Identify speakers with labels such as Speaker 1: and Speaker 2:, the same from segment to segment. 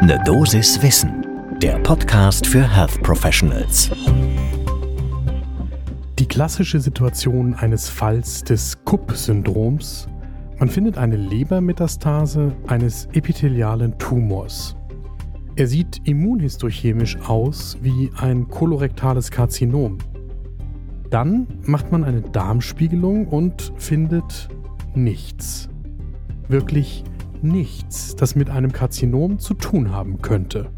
Speaker 1: Ne Dosis Wissen, der Podcast für Health Professionals.
Speaker 2: Die klassische Situation eines Falls des Kupp-Syndroms. Man findet eine Lebermetastase eines epithelialen Tumors. Er sieht immunhistochemisch aus wie ein kolorektales Karzinom. Dann macht man eine Darmspiegelung und findet nichts. Wirklich nichts, das mit einem Karzinom zu tun haben könnte.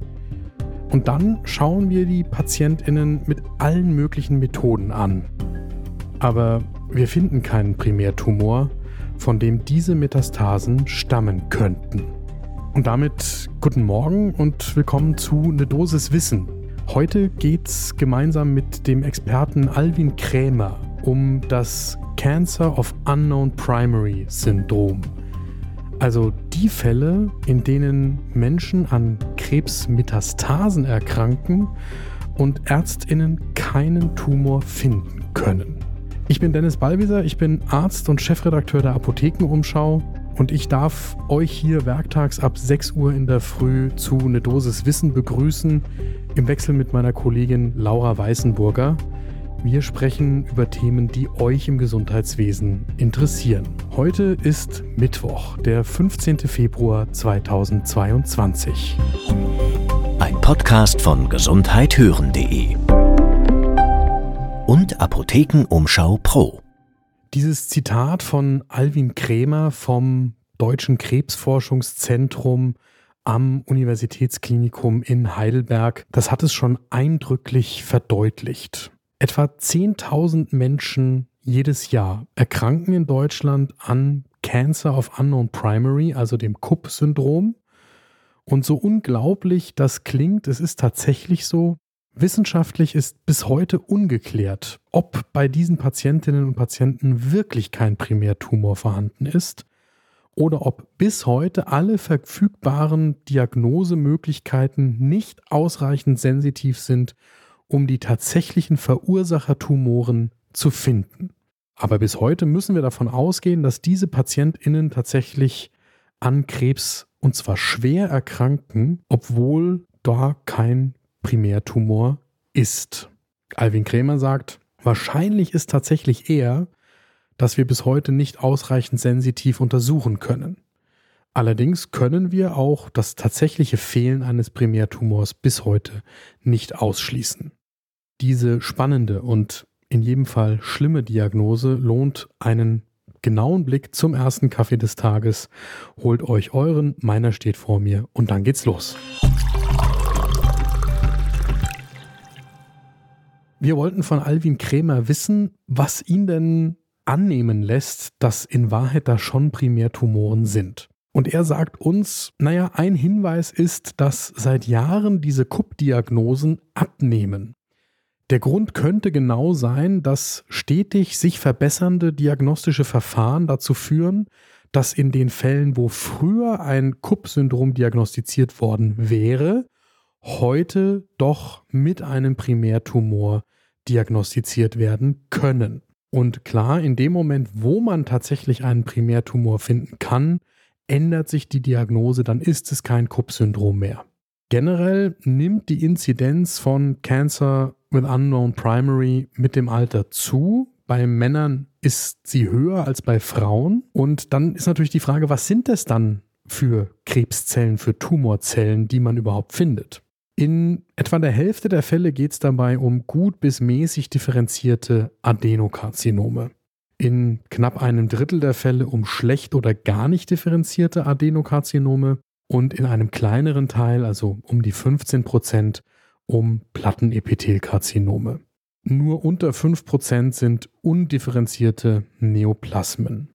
Speaker 2: Und dann schauen wir die Patientinnen mit allen möglichen Methoden an. Aber wir finden keinen Primärtumor, von dem diese Metastasen stammen könnten. Und damit guten Morgen und willkommen zu Ne Dosis Wissen. Heute geht's gemeinsam mit dem Experten Alvin Krämer um das Cancer of Unknown Primary Syndrom. Also die Fälle, in denen Menschen an Krebsmetastasen erkranken und Ärztinnen keinen Tumor finden können. Ich bin Dennis Ballwieser, ich bin Arzt und Chefredakteur der Apothekenumschau und ich darf euch hier werktags ab 6 Uhr in der Früh zu eine Dosis Wissen begrüßen, im Wechsel mit meiner Kollegin Laura Weißenburger. Wir sprechen über Themen, die euch im Gesundheitswesen interessieren. Heute ist Mittwoch, der 15. Februar 2022.
Speaker 1: Ein Podcast von gesundheithören.de und Apothekenumschau Pro.
Speaker 2: Dieses Zitat von Alwin Krämer vom Deutschen Krebsforschungszentrum am Universitätsklinikum in Heidelberg, das hat es schon eindrücklich verdeutlicht. Etwa 10.000 Menschen jedes Jahr erkranken in Deutschland an Cancer of Unknown Primary, also dem Kupp-Syndrom. Und so unglaublich das klingt, es ist tatsächlich so, wissenschaftlich ist bis heute ungeklärt, ob bei diesen Patientinnen und Patienten wirklich kein Primärtumor vorhanden ist oder ob bis heute alle verfügbaren Diagnosemöglichkeiten nicht ausreichend sensitiv sind, um die tatsächlichen Verursachertumoren zu finden. Aber bis heute müssen wir davon ausgehen, dass diese PatientInnen tatsächlich an Krebs und zwar schwer erkranken, obwohl da kein Primärtumor ist. Alvin Krämer sagt, wahrscheinlich ist tatsächlich eher, dass wir bis heute nicht ausreichend sensitiv untersuchen können. Allerdings können wir auch das tatsächliche Fehlen eines Primärtumors bis heute nicht ausschließen. Diese spannende und in jedem Fall schlimme Diagnose lohnt einen genauen Blick zum ersten Kaffee des Tages. Holt euch euren, meiner steht vor mir und dann geht's los. Wir wollten von Alvin Krämer wissen, was ihn denn annehmen lässt, dass in Wahrheit da schon Primärtumoren sind. Und er sagt uns, naja, ein Hinweis ist, dass seit Jahren diese Kupp-Diagnosen abnehmen. Der Grund könnte genau sein, dass stetig sich verbessernde diagnostische Verfahren dazu führen, dass in den Fällen, wo früher ein Kupp-Syndrom diagnostiziert worden wäre, heute doch mit einem Primärtumor diagnostiziert werden können. Und klar, in dem Moment, wo man tatsächlich einen Primärtumor finden kann, ändert sich die Diagnose, dann ist es kein Kupp-Syndrom mehr. Generell nimmt die Inzidenz von Cancer with Unknown Primary mit dem Alter zu. Bei Männern ist sie höher als bei Frauen. Und dann ist natürlich die Frage, was sind das dann für Krebszellen, für Tumorzellen, die man überhaupt findet? In etwa der Hälfte der Fälle geht es dabei um gut bis mäßig differenzierte Adenokarzinome. In knapp einem Drittel der Fälle um schlecht oder gar nicht differenzierte Adenokarzinome und in einem kleineren Teil, also um die 15 Prozent, um Plattenepithelkarzinome. Nur unter 5 Prozent sind undifferenzierte Neoplasmen.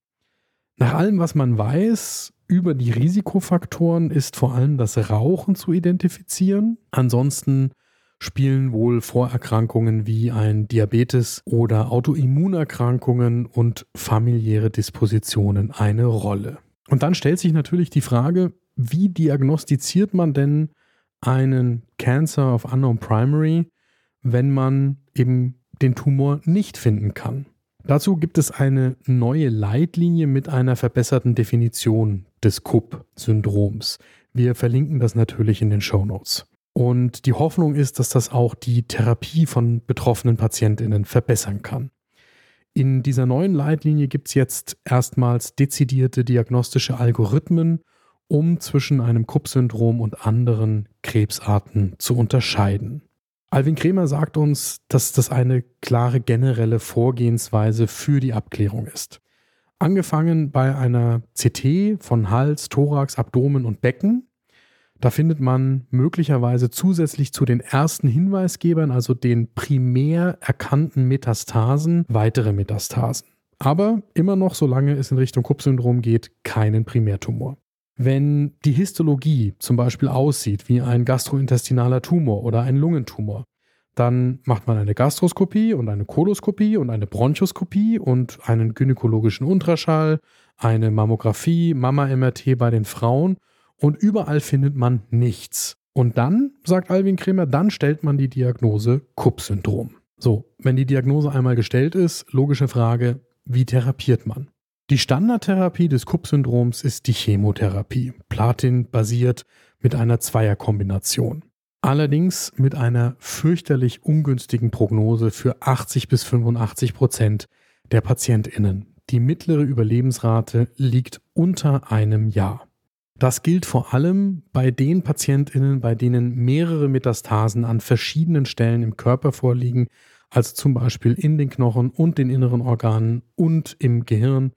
Speaker 2: Nach allem, was man weiß über die Risikofaktoren, ist vor allem das Rauchen zu identifizieren. Ansonsten spielen wohl Vorerkrankungen wie ein Diabetes oder Autoimmunerkrankungen und familiäre Dispositionen eine Rolle. Und dann stellt sich natürlich die Frage, wie diagnostiziert man denn einen Cancer of Unknown Primary, wenn man eben den Tumor nicht finden kann? Dazu gibt es eine neue Leitlinie mit einer verbesserten Definition des Kupp-Syndroms. Wir verlinken das natürlich in den Show Notes. Und die Hoffnung ist, dass das auch die Therapie von betroffenen Patientinnen verbessern kann. In dieser neuen Leitlinie gibt es jetzt erstmals dezidierte diagnostische Algorithmen, um zwischen einem Kupp-Syndrom und anderen Krebsarten zu unterscheiden. Alvin Kremer sagt uns, dass das eine klare generelle Vorgehensweise für die Abklärung ist. Angefangen bei einer CT von Hals, Thorax, Abdomen und Becken da findet man möglicherweise zusätzlich zu den ersten Hinweisgebern, also den primär erkannten Metastasen, weitere Metastasen. Aber immer noch, solange es in Richtung Kupp-Syndrom geht, keinen Primärtumor. Wenn die Histologie zum Beispiel aussieht wie ein gastrointestinaler Tumor oder ein Lungentumor, dann macht man eine Gastroskopie und eine Koloskopie und eine Bronchoskopie und einen gynäkologischen Ultraschall, eine Mammographie, Mama-MRT bei den Frauen und überall findet man nichts. Und dann, sagt Alvin Kremer, dann stellt man die Diagnose Kupp-Syndrom. So, wenn die Diagnose einmal gestellt ist, logische Frage, wie therapiert man? Die Standardtherapie des Kupp-Syndroms ist die Chemotherapie, Platin-basiert mit einer Zweierkombination. Allerdings mit einer fürchterlich ungünstigen Prognose für 80 bis 85 Prozent der PatientInnen. Die mittlere Überlebensrate liegt unter einem Jahr. Das gilt vor allem bei den Patientinnen, bei denen mehrere Metastasen an verschiedenen Stellen im Körper vorliegen, also zum Beispiel in den Knochen und den inneren Organen und im Gehirn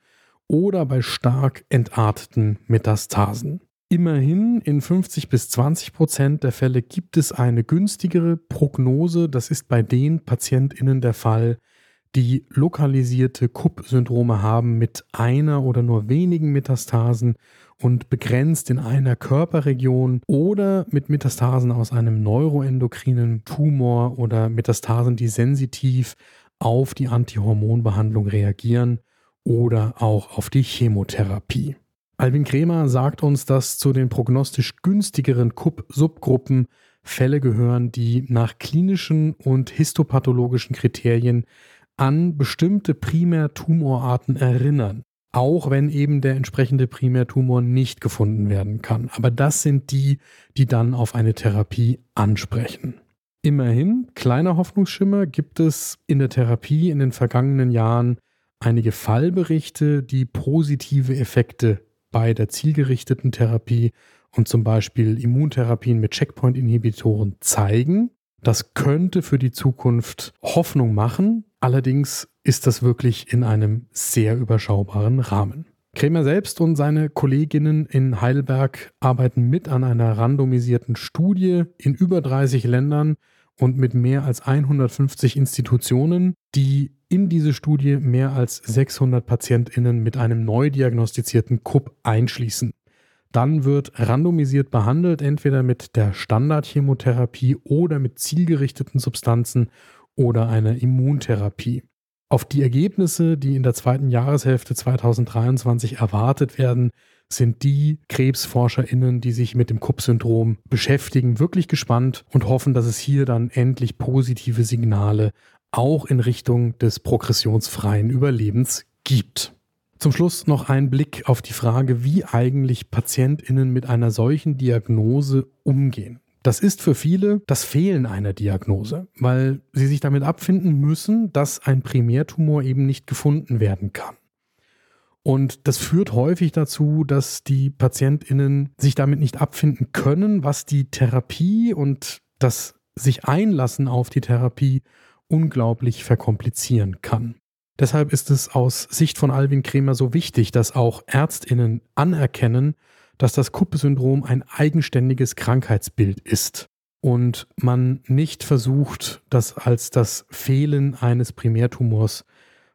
Speaker 2: oder bei stark entarteten Metastasen. Immerhin in 50 bis 20 Prozent der Fälle gibt es eine günstigere Prognose. Das ist bei den PatientInnen der Fall, die lokalisierte Kupp-Syndrome haben mit einer oder nur wenigen Metastasen und begrenzt in einer Körperregion oder mit Metastasen aus einem neuroendokrinen Tumor oder Metastasen, die sensitiv auf die Antihormonbehandlung reagieren oder auch auf die Chemotherapie. Alvin Kremer sagt uns, dass zu den prognostisch günstigeren KUP-Subgruppen Fälle gehören, die nach klinischen und histopathologischen Kriterien an bestimmte Primärtumorarten erinnern auch wenn eben der entsprechende Primärtumor nicht gefunden werden kann. Aber das sind die, die dann auf eine Therapie ansprechen. Immerhin, kleiner Hoffnungsschimmer, gibt es in der Therapie in den vergangenen Jahren einige Fallberichte, die positive Effekte bei der zielgerichteten Therapie und zum Beispiel Immuntherapien mit Checkpoint-Inhibitoren zeigen. Das könnte für die Zukunft Hoffnung machen. Allerdings ist das wirklich in einem sehr überschaubaren Rahmen. Krämer selbst und seine Kolleginnen in Heidelberg arbeiten mit an einer randomisierten Studie in über 30 Ländern und mit mehr als 150 Institutionen, die in diese Studie mehr als 600 Patientinnen mit einem neu diagnostizierten KUP einschließen. Dann wird randomisiert behandelt, entweder mit der Standardchemotherapie oder mit zielgerichteten Substanzen oder einer Immuntherapie. Auf die Ergebnisse, die in der zweiten Jahreshälfte 2023 erwartet werden, sind die KrebsforscherInnen, die sich mit dem Kupp-Syndrom beschäftigen, wirklich gespannt und hoffen, dass es hier dann endlich positive Signale auch in Richtung des progressionsfreien Überlebens gibt. Zum Schluss noch ein Blick auf die Frage, wie eigentlich PatientInnen mit einer solchen Diagnose umgehen. Das ist für viele das Fehlen einer Diagnose, weil sie sich damit abfinden müssen, dass ein Primärtumor eben nicht gefunden werden kann. Und das führt häufig dazu, dass die PatientInnen sich damit nicht abfinden können, was die Therapie und das sich einlassen auf die Therapie unglaublich verkomplizieren kann. Deshalb ist es aus Sicht von Alvin Kremer so wichtig, dass auch Ärztinnen anerkennen, dass das Kuppe-Syndrom ein eigenständiges Krankheitsbild ist und man nicht versucht, das als das Fehlen eines Primärtumors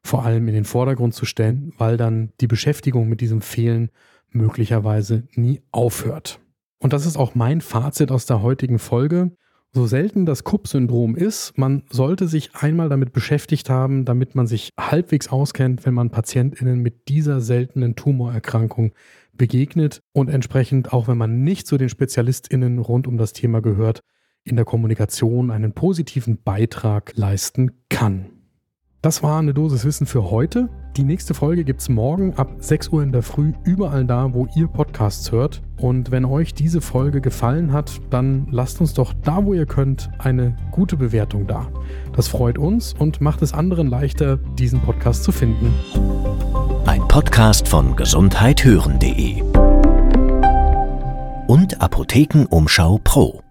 Speaker 2: vor allem in den Vordergrund zu stellen, weil dann die Beschäftigung mit diesem Fehlen möglicherweise nie aufhört. Und das ist auch mein Fazit aus der heutigen Folge. So selten das Kupp-Syndrom ist, man sollte sich einmal damit beschäftigt haben, damit man sich halbwegs auskennt, wenn man PatientInnen mit dieser seltenen Tumorerkrankung begegnet und entsprechend, auch wenn man nicht zu den SpezialistInnen rund um das Thema gehört, in der Kommunikation einen positiven Beitrag leisten kann. Das war eine Dosis Wissen für heute. Die nächste Folge gibt es morgen ab 6 Uhr in der Früh überall da, wo ihr Podcasts hört. Und wenn euch diese Folge gefallen hat, dann lasst uns doch da, wo ihr könnt, eine gute Bewertung da. Das freut uns und macht es anderen leichter, diesen Podcast zu finden.
Speaker 1: Ein Podcast von gesundheithören.de und Apothekenumschau Pro.